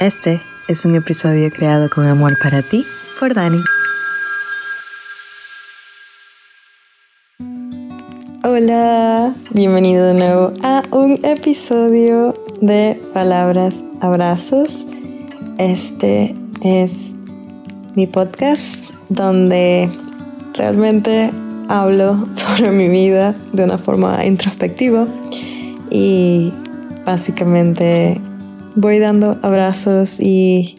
Este es un episodio creado con amor para ti por Dani. Hola, bienvenido de nuevo a un episodio de Palabras Abrazos. Este es mi podcast donde realmente hablo sobre mi vida de una forma introspectiva y básicamente voy dando abrazos y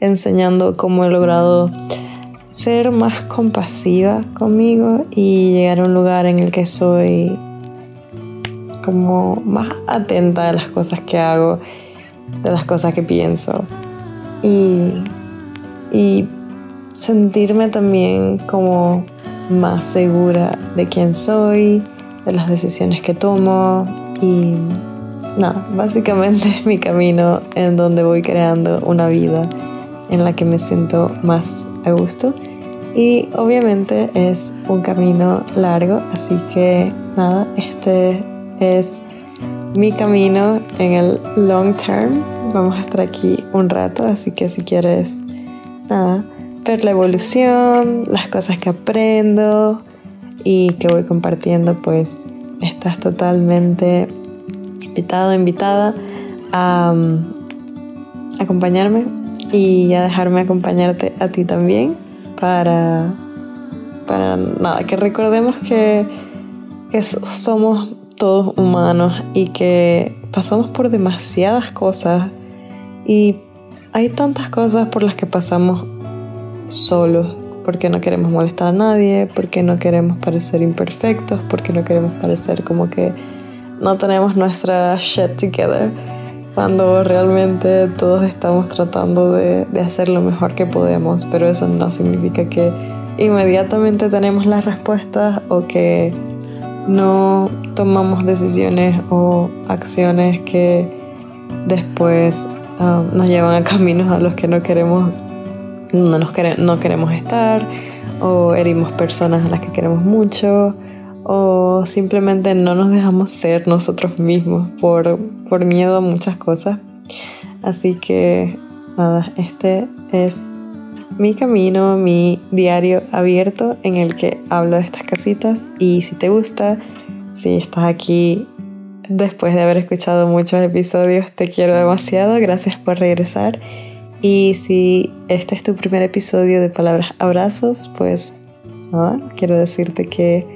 enseñando cómo he logrado ser más compasiva conmigo y llegar a un lugar en el que soy como más atenta a las cosas que hago, de las cosas que pienso. Y, y sentirme también como más segura de quién soy, de las decisiones que tomo y nada, básicamente es mi camino en donde voy creando una vida en la que me siento más a gusto. Y obviamente es un camino largo, así que nada, este es mi camino en el long term. Vamos a estar aquí un rato, así que si quieres, nada, ver la evolución, las cosas que aprendo y que voy compartiendo, pues estás totalmente invitado, invitada a um, acompañarme y a dejarme acompañarte a ti también para, para nada, que recordemos que, que somos todos humanos y que pasamos por demasiadas cosas y hay tantas cosas por las que pasamos solos porque no queremos molestar a nadie, porque no queremos parecer imperfectos, porque no queremos parecer como que no tenemos nuestra shit together cuando realmente todos estamos tratando de, hacer lo mejor que podemos, pero eso no significa que inmediatamente tenemos las respuestas o que no tomamos decisiones o acciones que después um, nos llevan a caminos a los que no queremos no, nos no queremos estar o herimos personas a las que queremos mucho o simplemente no nos dejamos ser nosotros mismos por, por miedo a muchas cosas. Así que nada, este es mi camino, mi diario abierto en el que hablo de estas casitas. Y si te gusta, si estás aquí después de haber escuchado muchos episodios, te quiero demasiado, gracias por regresar. Y si este es tu primer episodio de Palabras Abrazos, pues nada, quiero decirte que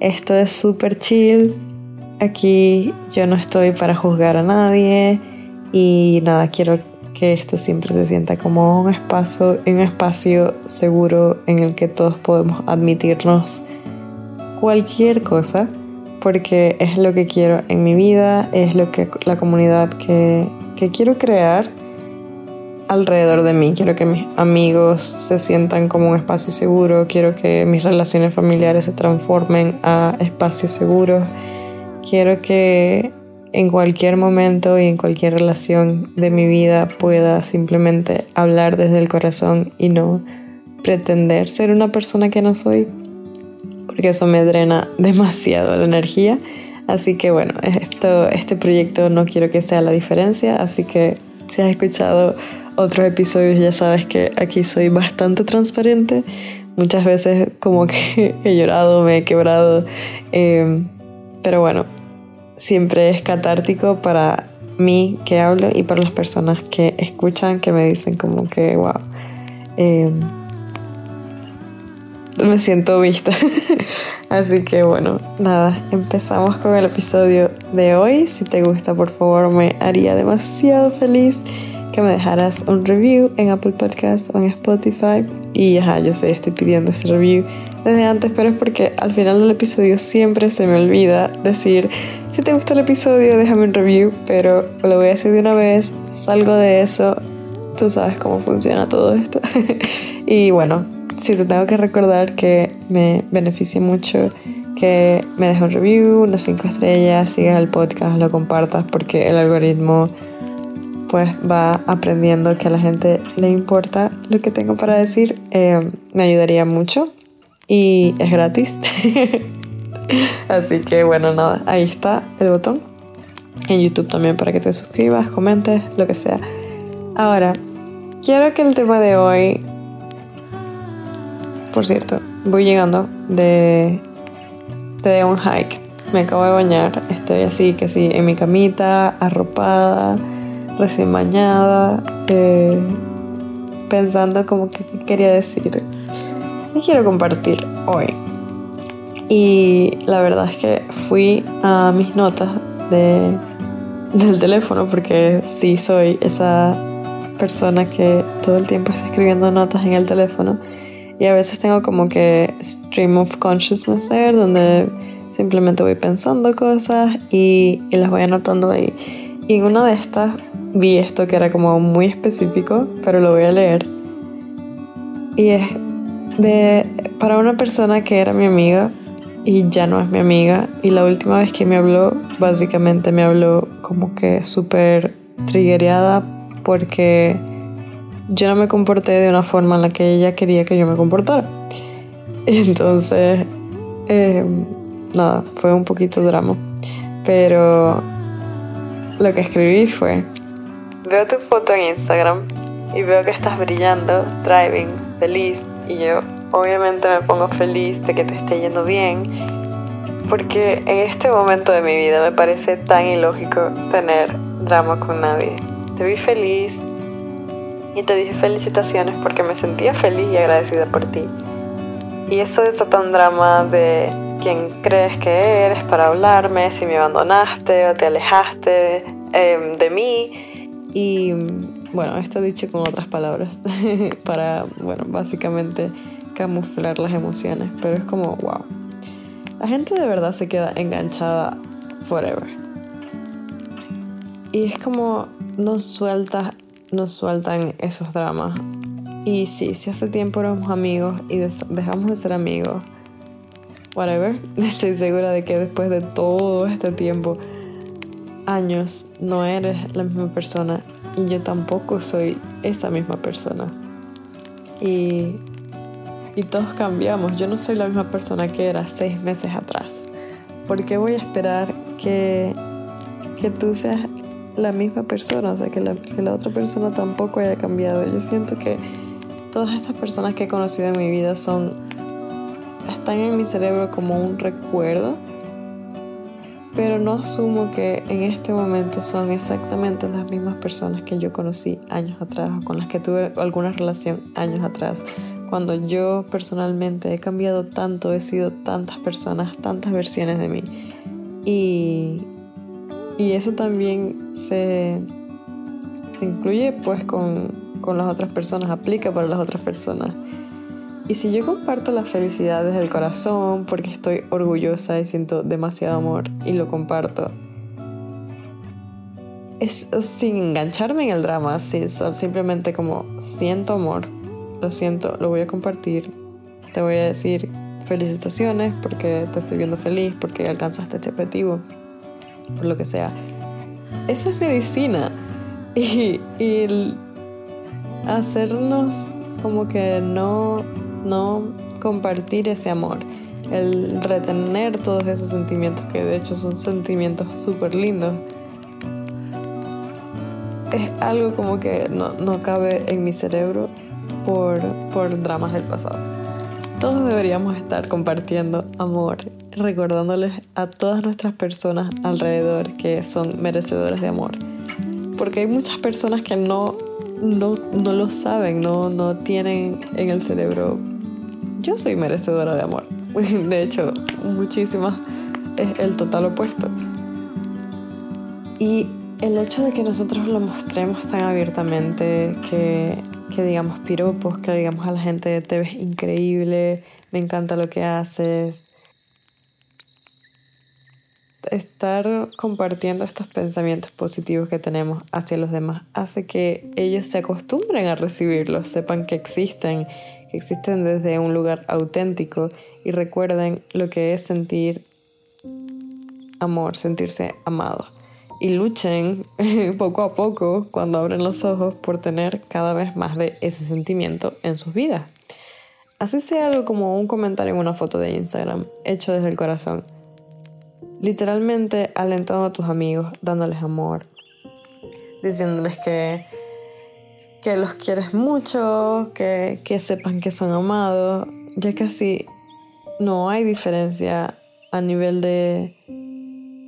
esto es súper chill. Aquí yo no estoy para juzgar a nadie y nada, quiero que esto siempre se sienta como un espacio, un espacio seguro en el que todos podemos admitirnos cualquier cosa, porque es lo que quiero en mi vida, es lo que la comunidad que, que quiero crear alrededor de mí. Quiero que mis amigos se sientan como un espacio seguro. Quiero que mis relaciones familiares se transformen a espacios seguros. Quiero que en cualquier momento y en cualquier relación de mi vida pueda simplemente hablar desde el corazón y no pretender ser una persona que no soy. Porque eso me drena demasiado la energía. Así que bueno, esto, este proyecto no quiero que sea la diferencia. Así que si has escuchado otros episodios ya sabes que aquí soy bastante transparente. Muchas veces como que he llorado, me he quebrado. Em, pero bueno, siempre es catártico para mí que hablo y para las personas que escuchan, que me dicen como que, wow, em, me siento vista. Así que bueno, nada, empezamos con el episodio de hoy. Si te gusta, por favor, me haría demasiado feliz que me dejaras un review en Apple Podcasts o en Spotify. Y ajá, yo sé, estoy pidiendo este review desde antes, pero es porque al final del episodio siempre se me olvida decir, si te gustó el episodio, déjame un review, pero lo voy a decir de una vez, salgo de eso, tú sabes cómo funciona todo esto. y bueno, si te tengo que recordar que me beneficia mucho que me dejes un review, unas 5 estrellas, sigas el podcast, lo compartas, porque el algoritmo pues va aprendiendo que a la gente le importa lo que tengo para decir, eh, me ayudaría mucho y es gratis. Así que bueno, nada, ahí está el botón. En YouTube también para que te suscribas, comentes, lo que sea. Ahora, quiero que el tema de hoy... Por cierto, voy llegando de, de un hike. Me acabo de bañar. Estoy así, que sí, en mi camita, arropada, recién bañada, eh, pensando como que quería decir. Y quiero compartir hoy. Y la verdad es que fui a mis notas de, del teléfono porque sí soy esa persona que todo el tiempo está escribiendo notas en el teléfono y a veces tengo como que stream of consciousness there donde simplemente voy pensando cosas y, y las voy anotando ahí y en una de estas vi esto que era como muy específico pero lo voy a leer y es de para una persona que era mi amiga y ya no es mi amiga. Y la última vez que me habló, básicamente me habló como que súper triggereada porque yo no me comporté de una forma en la que ella quería que yo me comportara. Entonces, eh, nada, fue un poquito drama. Pero lo que escribí fue, veo tu foto en Instagram y veo que estás brillando, driving, feliz, y yo obviamente me pongo feliz de que te esté yendo bien, porque en este momento de mi vida me parece tan ilógico tener drama con nadie. Te vi feliz y te dije felicitaciones porque me sentía feliz y agradecida por ti. Y eso desata un drama de quién crees que eres para hablarme, si me abandonaste o te alejaste em, de mí. Y bueno, esto dicho con otras palabras, para, bueno, básicamente camuflar las emociones, pero es como, wow. La gente de verdad se queda enganchada forever. Y es como nos suelta, nos sueltan esos dramas. Y sí, si hace tiempo éramos amigos y dejamos de ser amigos, whatever, estoy segura de que después de todo este tiempo, años, no eres la misma persona y yo tampoco soy esa misma persona. Y y todos cambiamos. Yo no soy la misma persona que era seis meses atrás. ¿Por qué voy a esperar que, que tú seas la misma persona? O sea, que la, que la otra persona tampoco haya cambiado. Yo siento que todas estas personas que he conocido en mi vida son están en mi cerebro como un recuerdo, pero no asumo que en este momento son exactamente las mismas personas que yo conocí años atrás o con las que tuve alguna relación años atrás cuando yo personalmente he cambiado tanto, he sido tantas personas, tantas versiones de mí. Y, y eso también se, incluye pues con, con las otras personas, aplica para las otras personas. Y si yo comparto la felicidad desde el corazón porque estoy orgullosa y siento demasiado amor y lo comparto, es sin engancharme en el drama, simplemente como siento amor lo siento, lo voy a compartir. Te voy a decir felicitaciones porque te estoy viendo feliz, porque alcanzaste este objetivo, por lo que sea. Eso es medicina. Y, y hacernos como que no, no compartir ese amor, el retener todos esos sentimientos, que de hecho son sentimientos súper lindos, es algo como que no, no cabe en mi cerebro por, por dramas del pasado. Todos deberíamos estar compartiendo amor, recordándoles a todas nuestras personas alrededor que son merecedores de amor. Porque hay muchas personas que no, no, no lo saben, no, no tienen en el cerebro, yo soy merecedora de amor. De hecho, muchísimas es el total opuesto. Y el hecho de que nosotros lo mostremos tan abiertamente, que que digamos piropos, que digamos a la gente te ves increíble, me encanta lo que haces. Estar compartiendo estos pensamientos positivos que tenemos hacia los demás hace que ellos se acostumbren a recibirlos, sepan que existen, que existen desde un lugar auténtico y recuerden lo que es sentir amor, sentirse amado y luchen poco a poco cuando abren los ojos por tener cada vez más de ese sentimiento en sus vidas. Así sea algo como un comentario en una foto de Instagram, hecho desde el corazón. Literalmente alentando a tus amigos, dándoles amor, diciéndoles que, que los quieres mucho, que, que sepan que son amados, ya casi no hay diferencia a nivel de,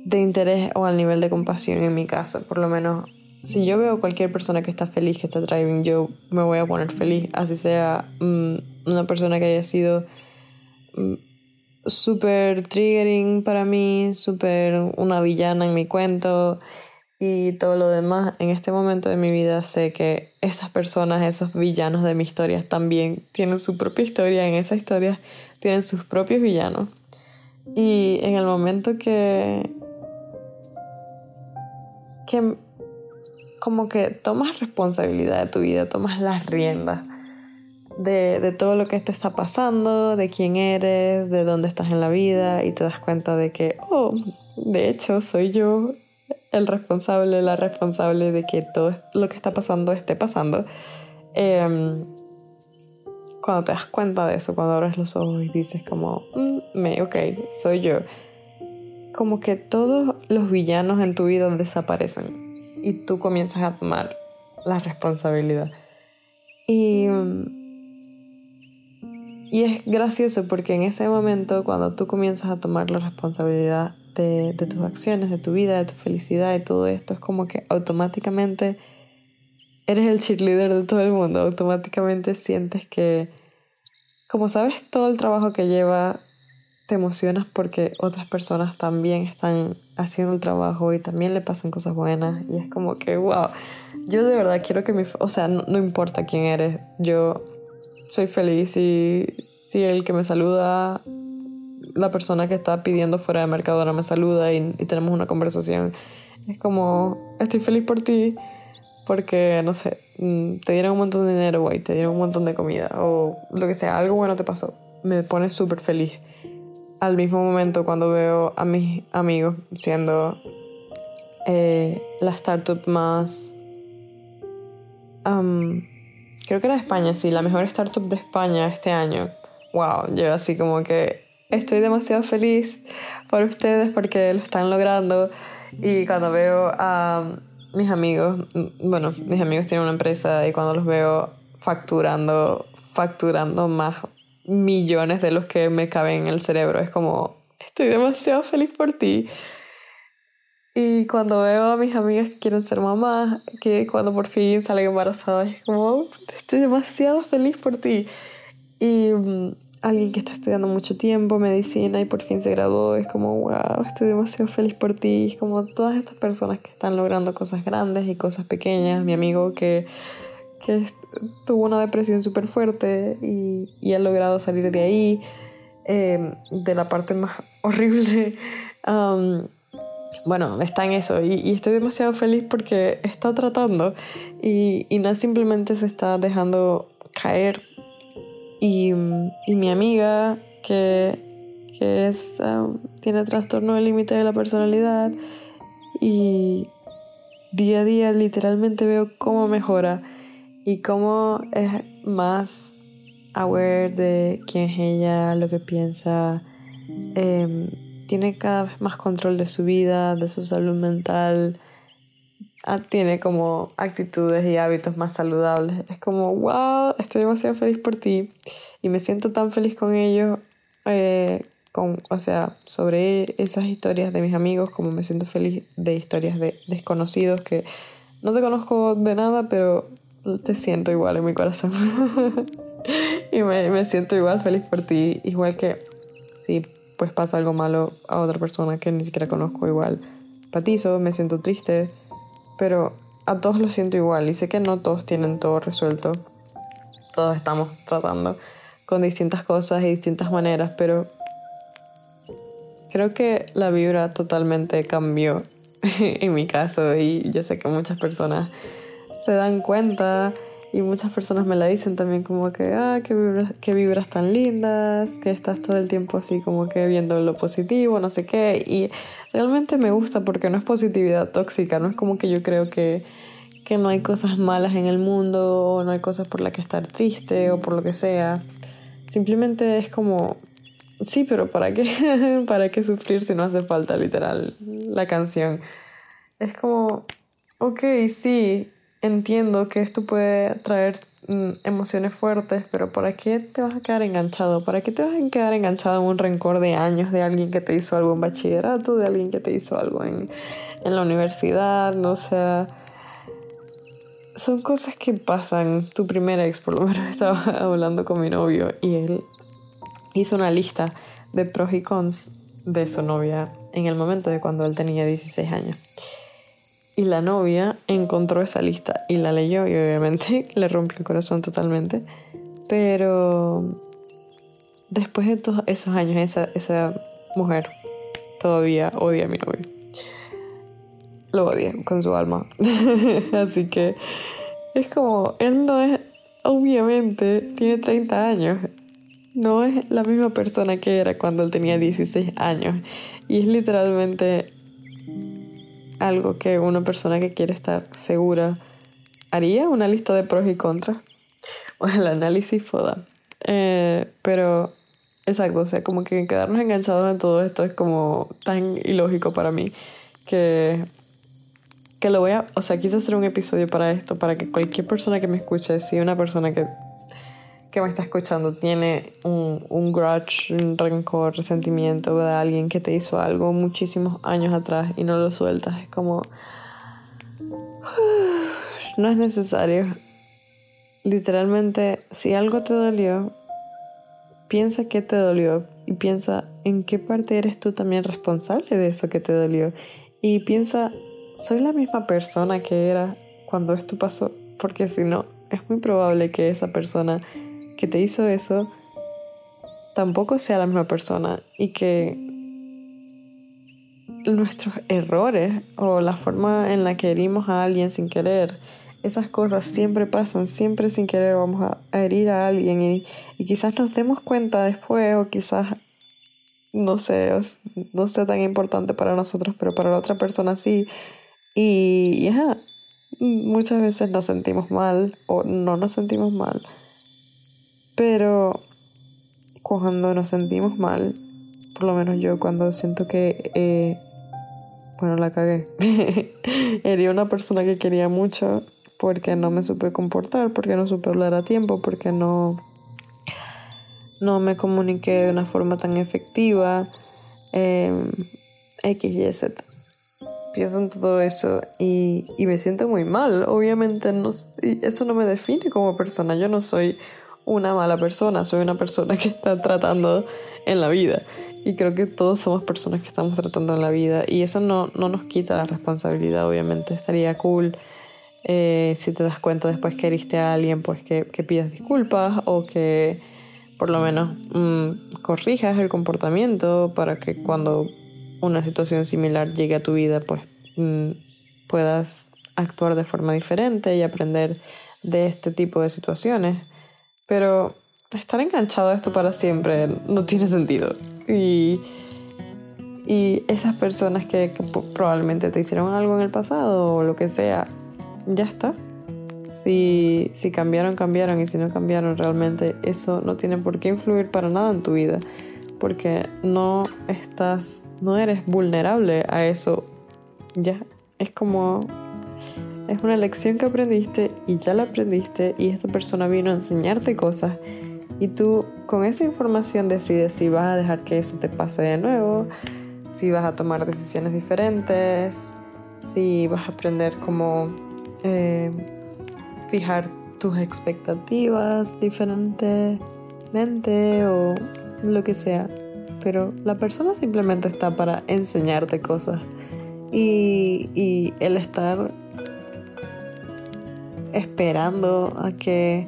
de interés o al nivel de compasión en mi caso, por lo menos si yo veo cualquier persona que está feliz, que está driving, yo me voy a poner feliz, así sea mm, una persona que haya sido mm, súper triggering para mí, súper una villana en mi cuento y todo lo demás. En este momento de mi vida sé que esas personas, esos villanos de mi historia también tienen su propia historia, en esa historia tienen sus propios villanos. Y en el momento que que como que tomas responsabilidad de tu vida, tomas las riendas de, todo lo que te está pasando, de quién eres, de dónde estás en la vida y te das cuenta de que, oh, de hecho soy yo el responsable, la responsable de que todo lo que está pasando esté pasando. Em, cuando te das cuenta de eso, cuando abres los ojos y dices como, mm, me, ok, soy yo, como que todos los villanos en tu vida desaparecen y tú comienzas a tomar la responsabilidad. Y, y es gracioso porque en ese momento, cuando tú comienzas a tomar la responsabilidad de, de tus acciones, de tu vida, de tu felicidad y todo esto, es como que automáticamente eres el cheerleader de todo el mundo. Automáticamente sientes que, como sabes todo el trabajo que lleva te emocionas porque otras personas también están haciendo el trabajo y también le pasan cosas buenas y es como que, wow, yo de verdad quiero que mi, o sea, no, importa quién eres, yo soy feliz y si el que me saluda, la persona que está pidiendo fuera de Mercadona me saluda y, tenemos una conversación, es como, estoy feliz por ti porque, no sé, mm, te dieron un montón de dinero, güey, te dieron un montón de comida o lo que sea, algo bueno te pasó, me pone súper feliz. Al mismo momento cuando veo a mis amigos siendo eh, la startup más... creo que era España, sí, la mejor startup de España este año. Wow, yo así como que estoy demasiado feliz por ustedes porque lo están logrando. Y cuando veo a mis amigos, bueno, mis amigos tienen una empresa y cuando los veo facturando, facturando más millones de los que me caben en el cerebro. Es como, estoy demasiado feliz por ti. Y cuando veo a mis amigas que quieren ser mamás, que cuando por fin salen embarazadas, es como, estoy demasiado feliz por ti. Y mm, alguien que está estudiando mucho tiempo, medicina, y por fin se graduó, es como, wow, estoy demasiado feliz por ti. Es como todas estas personas que están logrando cosas grandes y cosas pequeñas. Mi amigo que, que tuvo una depresión súper fuerte y, y, ha logrado salir de ahí, em, de la parte más horrible. Bueno, está en eso y, estoy demasiado feliz porque está tratando y, y no simplemente se está dejando caer. Y, mi amiga, que, que es, tiene trastorno del límite de la personalidad y día a día literalmente veo cómo mejora y cómo es más aware de quién es ella, lo que piensa, em, tiene cada vez más control de su vida, de su salud mental, ah, tiene como actitudes y hábitos más saludables. Es como, wow, estoy demasiado feliz por ti y me siento tan feliz con ellos. Eh, con, o sea, sobre esas historias de mis amigos, como me siento feliz de historias de desconocidos que no te conozco de nada, pero te siento igual en mi corazón. y me, me, siento igual feliz por ti. Igual que si pues pasa algo malo a otra persona que ni siquiera conozco, igual patizo, me siento triste. Pero a todos lo siento igual y sé que no todos tienen todo resuelto. Todos estamos tratando con distintas cosas y distintas maneras, pero creo que la vibra totalmente cambió en mi caso y yo sé que muchas personas se dan cuenta y muchas personas me la dicen también como que, ah, qué vibras, qué vibras tan lindas, que estás todo el tiempo así como que viendo lo positivo, no sé qué. Y realmente me gusta porque no es positividad tóxica, no es como que yo creo que, que no hay cosas malas en el mundo, o no hay cosas por las que estar triste o por lo que sea. Simplemente es como, sí, pero ¿para qué? ¿Para qué sufrir si no hace falta literal la canción? Es como, ok, sí, entiendo que esto puede traer mm, emociones fuertes, pero ¿para qué te vas a quedar enganchado? ¿Para qué te vas a quedar enganchado en un rencor de años de alguien que te hizo algo en bachillerato, de alguien que te hizo algo en, en la universidad? No sé. Son cosas que pasan. Tu primer ex, por lo menos, estaba hablando con mi novio y él hizo una lista de pros y cons de su novia en el momento de cuando él tenía 16 años. Y la novia encontró esa lista y la leyó y obviamente le rompió el corazón totalmente. Pero después de todos esos años, esa, esa mujer todavía odia a mi novio. Lo odia con su alma. Así que es como, él no es, obviamente, tiene 30 años. No es la misma persona que era cuando él tenía 16 años. Y es literalmente algo que una persona que quiere estar segura haría, una lista de pros y contras, o el análisis FODA. Eh, pero exacto, o sea, como que quedarnos enganchados en todo esto es como tan ilógico para mí que, que lo voy a, o sea, quise hacer un episodio para esto, para que cualquier persona que me escuche, si una persona que que me está escuchando tiene un, un grudge, un rencor, resentimiento de alguien que te hizo algo muchísimos años atrás y no lo sueltas, es como... No es necesario. Literalmente, si algo te dolió, piensa qué te dolió y piensa en qué parte eres tú también responsable de eso que te dolió. Y piensa, soy la misma persona que era cuando esto pasó, porque si no, es muy probable que esa persona que te hizo eso tampoco sea la misma persona y que nuestros errores o la forma en la que herimos a alguien sin querer, esas cosas siempre pasan, siempre sin querer vamos a, herir a alguien y, quizás nos demos cuenta después o quizás no sé, no sea tan importante para nosotros, pero para la otra persona sí. Y muchas veces nos sentimos mal o no nos sentimos mal pero cuando nos sentimos mal, por lo menos yo cuando siento que, eh, bueno, la cagué, herí una persona que quería mucho porque no me supe comportar, porque no supe hablar a tiempo, porque no, no me comuniqué de una forma tan efectiva, eh, X, Y, Z. Pienso en todo eso y, y me siento muy mal. Obviamente no, eso no me define como persona. Yo no soy una mala persona, soy una persona que está tratando en la vida. Y creo que todos somos personas que estamos tratando en la vida. Y eso no, no nos quita la responsabilidad, obviamente. Estaría cool eh, si te das cuenta después que heriste a alguien, pues que, que pidas disculpas o que por lo menos mm, corrijas el comportamiento para que cuando una situación similar llegue a tu vida, pues mm, puedas actuar de forma diferente y aprender de este tipo de situaciones. Pero estar enganchado a esto para siempre no tiene sentido. Y, y esas personas que, probablemente te hicieron algo en el pasado o lo que sea, ya está. Si, si cambiaron, cambiaron. Y si no cambiaron, realmente eso no tiene por qué influir para nada en tu vida. Porque no estás, no eres vulnerable a eso. Ya, es como es una lección que aprendiste y ya la aprendiste y esta persona vino a enseñarte cosas y tú con esa información decides si vas a dejar que eso te pase de nuevo, si vas a tomar decisiones diferentes, si vas a aprender cómo eh, fijar tus expectativas diferentemente o lo que sea. Pero la persona simplemente está para enseñarte cosas. Y, y el estar esperando a que,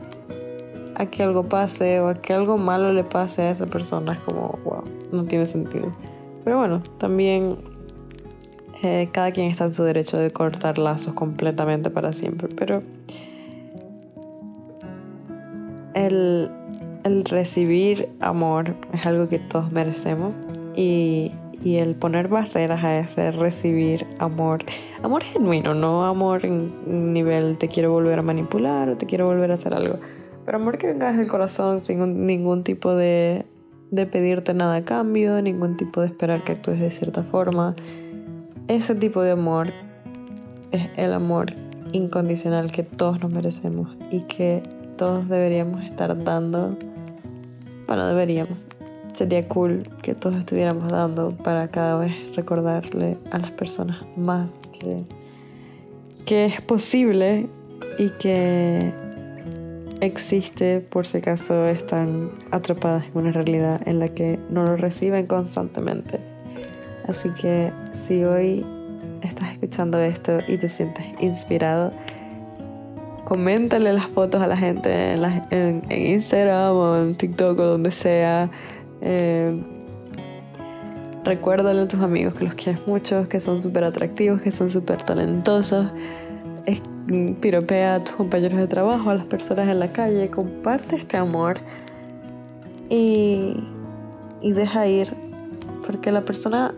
a que algo pase o a que algo malo le pase a esa persona es como, wow, no tiene sentido. Pero bueno, también eh, cada quien está en su derecho de cortar lazos completamente para siempre, pero el, el recibir amor es algo que todos merecemos y y el poner barreras a ese recibir amor, amor genuino, no amor en nivel te quiero volver a manipular o te quiero volver a hacer algo, pero amor que venga desde el corazón sin ningún tipo de, de pedirte nada a cambio, ningún tipo de esperar que actúes de cierta forma. Ese tipo de amor es el amor incondicional que todos nos merecemos y que todos deberíamos estar dando. Bueno, deberíamos. Sería cool que todos estuviéramos dando para cada vez recordarle a las personas más que, que es posible y que existe por si acaso están atrapadas en una realidad en la que no lo reciben constantemente. Así que si hoy estás escuchando esto y te sientes inspirado, coméntale las fotos a la gente en, Instagram o en TikTok o donde sea. Eh, recuérdale a tus amigos que los quieres mucho, que son súper atractivos, que son súper talentosos piropea a tus compañeros de trabajo, a las personas en la calle, comparte este amor y, y deja ir, porque la persona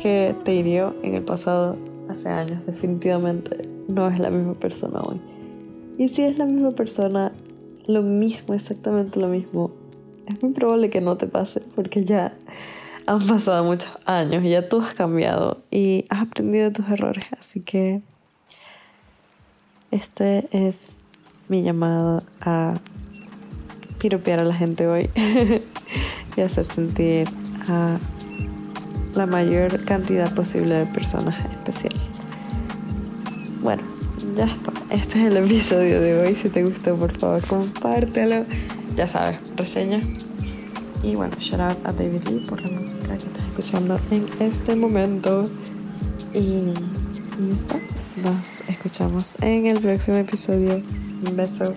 que te hirió en el pasado, hace años, definitivamente no es la misma persona hoy. Y si es la misma persona, lo mismo, exactamente lo mismo, es muy probable que no te pase, porque ya han pasado muchos años y ya tú has cambiado y has aprendido de tus errores, así que este es mi llamado a piropear a la gente hoy y hacer sentir a la mayor cantidad posible de personas especiales. Bueno, ya está. Este es el episodio de hoy. Si te gustó, por favor, compártelo. Ya sabes, reseña. Y bueno, shout out a David Lee por la música que estás escuchando en este momento. Y, está. Nos escuchamos en el próximo episodio. Un beso.